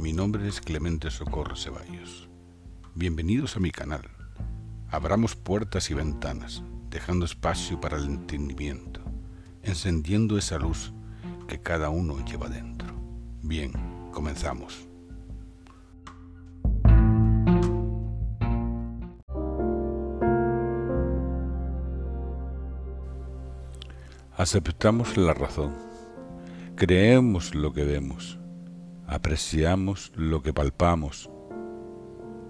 mi nombre es Clemente Socorro Ceballos. Bienvenidos a mi canal. Abramos puertas y ventanas, dejando espacio para el entendimiento, encendiendo esa luz que cada uno lleva dentro. Bien, comenzamos. Aceptamos la razón, creemos lo que vemos, apreciamos lo que palpamos,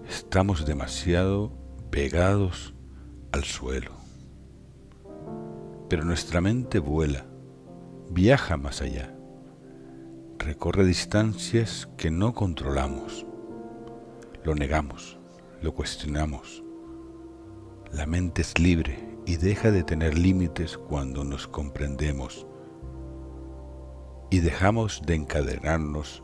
estamos demasiado pegados al suelo. Pero nuestra mente vuela, viaja más allá, recorre distancias que no controlamos, lo negamos, lo cuestionamos. La mente es libre y deja de tener límites cuando nos comprendemos y dejamos de encadenarnos